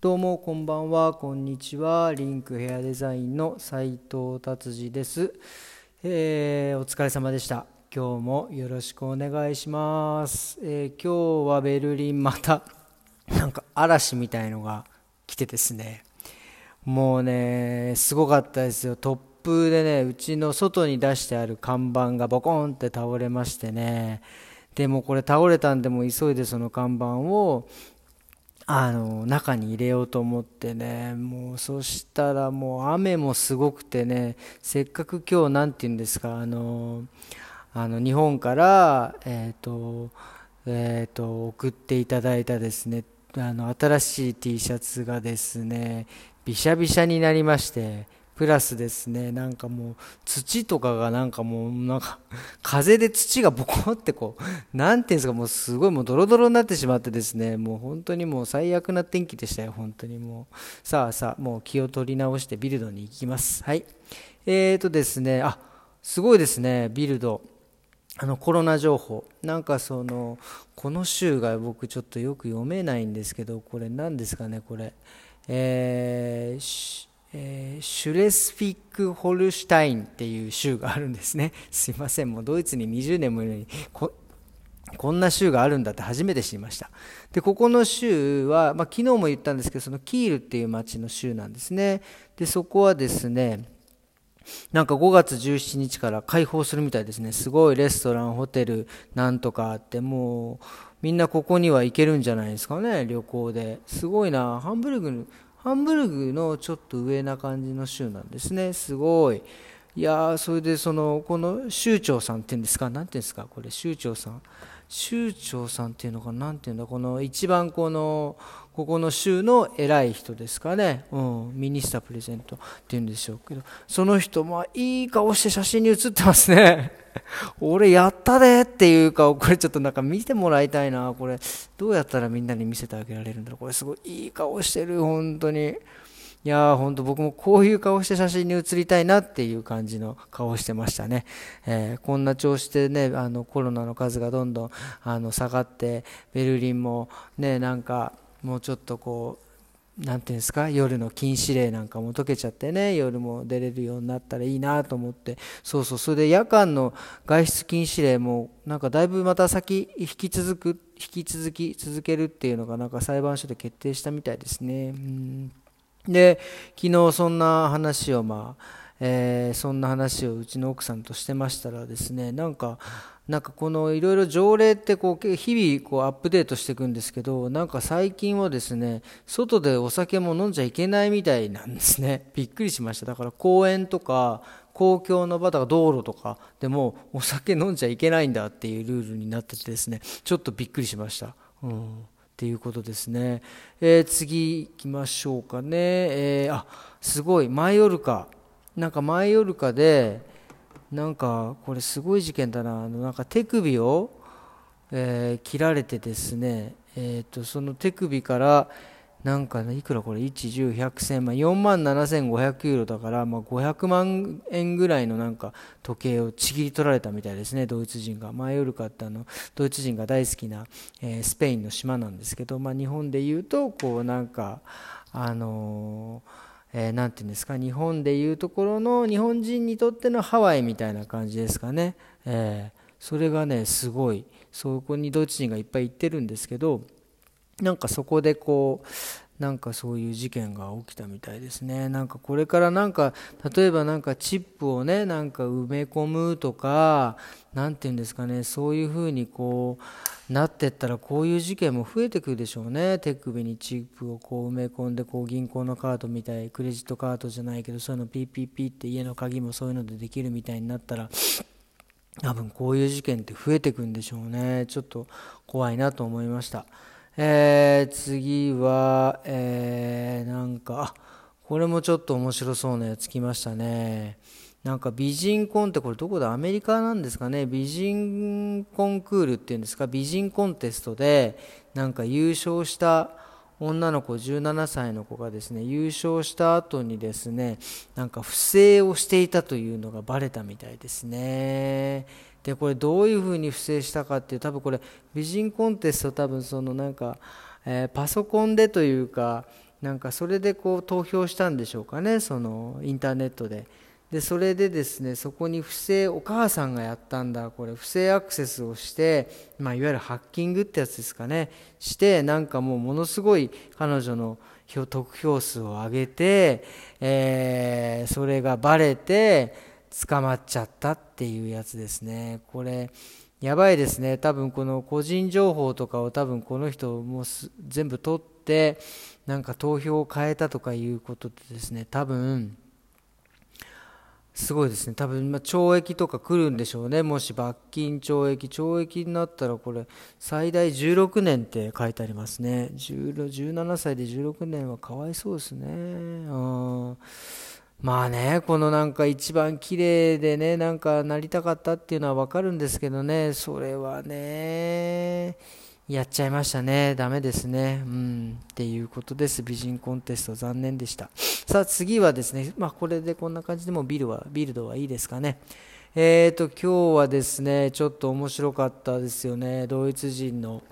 どうもこんばんは。こんにちは。リンクヘアデザインの斉藤達治です、えー、お疲れ様でした。今日もよろしくお願いします、えー、今日はベルリンまたなんか嵐みたいのが来てですね。もうねすごかったですよ。突風でねうちの外に出してある看板がボコンって倒れましてね。でもこれ倒れたんでも急いでその看板をあの中に入れようと思ってねもうそしたらもう雨もすごくてねせっかく今日何て言うんですかあのあの日本からえっ、ー、とえーと、送っていただいたですねあの新しい T シャツがですねびしゃびしゃになりましてプラスですね。なんかもう土とかがなんかもうなんか風で土がボコってこう何ていうんですかもうすごいもうドロドロになってしまってですね。もう本当にもう最悪な天気でしたよ本当にもう。さあさあもう気を取り直してビルドに行きます。はい。えーとですねあすごいですねビルド。あのコロナ情報。なんかそのこの週が僕ちょっとよく読めないんですけどこれ何ですかねこれ。えーえー、シュレスフィック・ホルシュタインっていう州があるんですね。すいません、もうドイツに20年もいるのにこ、こんな州があるんだって初めて知りました。で、ここの州は、まあ、昨日も言ったんですけど、そのキールっていう町の州なんですね。で、そこはですね、なんか5月17日から開放するみたいですね。すごいレストラン、ホテル、なんとかあって、もう、みんなここには行けるんじゃないですかね、旅行で。すごいな、ハンブルグハンブルグのちょっと上な感じの州なんですね。すごい。いやそれでその、この州長さんっていうんですか、なんていうんですか、これ、州長さん。州長さんっていうのかな、んていうんだ、この一番この、ここの州の偉い人ですかね、うん、ミニスタープレゼントっていうんでしょうけど、その人もいい顔して写真に写ってますね。俺やったでっていうか、これちょっとなんか見てもらいたいな。これ、どうやったらみんなに見せてあげられるんだろう。これすごいいい顔してる、本当に。いやー、ほんと僕もこういう顔して写真に写りたいなっていう感じの顔をしてましたね。えー、こんな調子でね、あのコロナの数がどんどんあの下がって、ベルリンもね、なんかもうちょっとこう、何ていうんですか夜の禁止令なんかも解けちゃってね夜も出れるようになったらいいなと思って。そうそうそれで夜間の外出禁止令もなんかだいぶまた先引き続く引き続き続けるっていうのがなんか裁判所で決定したみたいですね。うん。で昨日そんな話をまあえー、そんな話をうちの奥さんとしてましたらですねなんかなんかこのいろいろ条例ってこう日々こうアップデートしていくんですけどなんか最近はですね外でお酒も飲んじゃいけないみたいなんですね。びっくりしました。だから公園とか公共の場とか道路とかでもお酒飲んじゃいけないんだっていうルールになっててですねちょっとびっくりしました。うん。っていうことですね。えー、次行きましょうかね。えー、あ、すごい。マイオルカ。なんかマイオルカで、なんかこれすごい事件だなあのなんか手首を、えー、切られてですね、えーと、その手首からなんか、いくらこれ？1、10、100、1000万4万7500ユーロだから、まあ、500万円ぐらいのなんか時計をちぎり取られたみたいですねドイツ人が。マヨルカってあのドイツ人が大好きな、えー、スペインの島なんですけど、まあ、日本でいうとこうなんかあのーえー、て言うんですか？日本でいうところの日本人にとってのハワイみたいな感じですかね、えー、それがねすごい。そこにドイツ人がいっぱい行ってるんですけどなんかそこでこうなんかそういう事件が起きたみたいですね。なんかこれからなんか例えばなんかチップをねなんか埋め込むとか何て言うんですかねそういうふうにこうなってったらこういう事件も増えてくるでしょうね手首にチップをこう埋め込んでこう銀行のカードみたいクレジットカードじゃないけどそういうのピッピッピッって家の鍵もそういうのでできるみたいになったら多分こういう事件って増えてくんでしょうねちょっと怖いなと思いました。えー、次は、えー、なんか、これもちょっと面白そうなやつ来ましたね。なんか美人コンってこれどこだ？アメリカなんですかね。美人コンクールっていうんですか？美人コンテストでなんか優勝した女の子17歳の子がですね優勝した後にですねなんか不正をしていたというのがバレたみたいですね。でこれどういうふうに不正したかっていう多分これ美人コンテスト多分そのなんか、えー、パソコンでというかなんかそれでこう投票したんでしょうかねそのインターネットで。でそれでですねそこに不正お母さんがやったんだこれ不正アクセスをして、まあ、いわゆるハッキングってやつですかねしてなんかもうものすごい彼女の得票数を上げて、えー、それがバレて捕まっちゃったっていうやつですね。これやばいですね。多分この個人情報とかを多分この人も全部取ってなんか投票を変えたとかいうことでですね。多分すごいですね。多分、ま懲役とか来るんでしょうね。もし罰金懲役。懲役になったらこれ最大16年って書いてありますね。17歳で16年はかわいそうですね。うんまあねこのなんか一番綺麗でねなんかなりたかったっていうのは分かるんですけどねそれはねやっちゃいましたね。ダメですね。うん。っていうことです。美人コンテスト残念でした。さあ次はですね、まあこれでこんな感じでもビルは、ビルドはいいですかね。えーと、今日はですね、ちょっと面白かったですよね。ドイツ人の、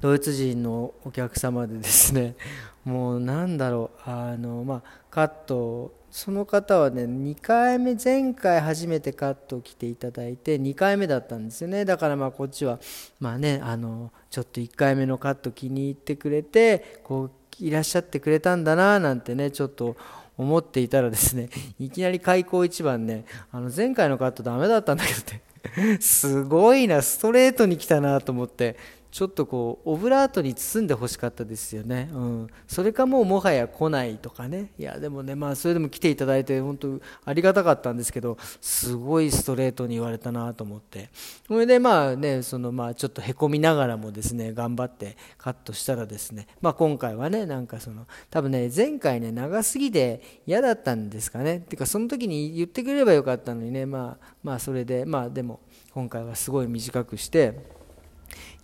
ドイツ人のお客様でですね、もうなんだろう、あの、まあカットその方はね2回目前回初めてカットを来ていただいて2回目だったんですよね。だからまあこっちはまあねあのちょっと1回目のカット気に入ってくれてこういらっしゃってくれたんだななんてねちょっと思っていたらですね いきなり開口一番ねあの前回のカットダメだったんだけどって すごいなストレートに来たなと思ってちょっとこうオブラートに包んでほしかったですよね、うん、それかもうもはや来ないとかね。いやでもねまあそれでも来ていただいて本当ありがたかったんですけどすごいストレートに言われたなと思って。それでまあねそのまあちょっとへこみながらもですね頑張ってカットしたらですね。まあ今回はねなんかその多分ね前回ね長すぎて嫌だったんですかね。っていうかその時に言ってくれればよかったのにね。まあまあそれでまあでも今回はすごい短くして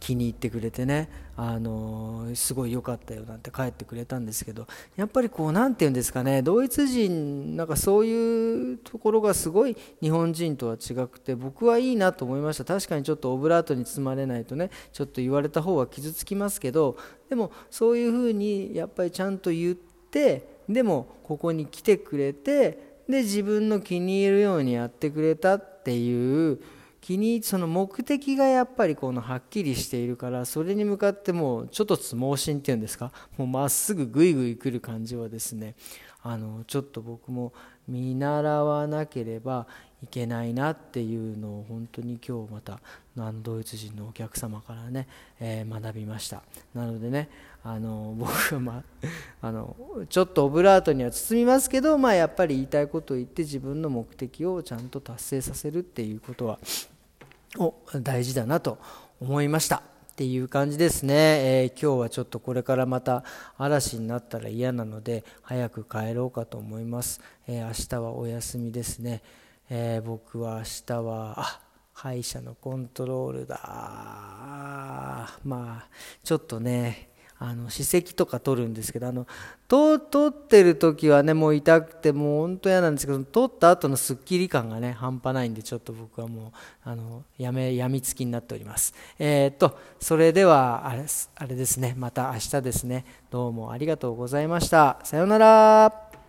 気に入ってくれてね、あの、すごい良かったよなんて帰ってくれたんですけどやっぱりこう何て言うんですかねドイツ人なんかそういうところがすごい日本人とは違くて僕はいいなと思いました。確かにちょっとオブラートに包まれないとねちょっと言われた方は傷つきますけどでもそういうふうにやっぱりちゃんと言ってでもここに来てくれてで自分の気に入るようにやってくれたっていう気にその目的がやっぱりこのはっきりしているからそれに向かってもうちょっとつ盲信っていうんですか？もうまっすぐぐいぐい来る感じはですねあのちょっと僕も見習わなければいけないなっていうのを本当に今日またドイツ人のお客様からね、えー、学びました。なのでねあの 僕は、まあ、あのちょっとオブラートには包みますけど、まあ、やっぱり言いたいことを言って自分の目的をちゃんと達成させるっていうことはを大事だなと思いましたっていう感じですね、えー、今日はちょっとこれからまた嵐になったら嫌なので早く帰ろうかと思います、えー、明日はお休みですね、えー、僕は明日はあ歯医者のコントロールだまあちょっとねあの歯石とか取るんですけどあの取ってる時はねもう痛くてもう本当嫌なんですけど取った後のすっきり感がね半端ないんでちょっと僕はもうあのやめやみつきになっております。えー、っとそれではあれあれですねまた明日ですね。どうもありがとうございました。さようなら。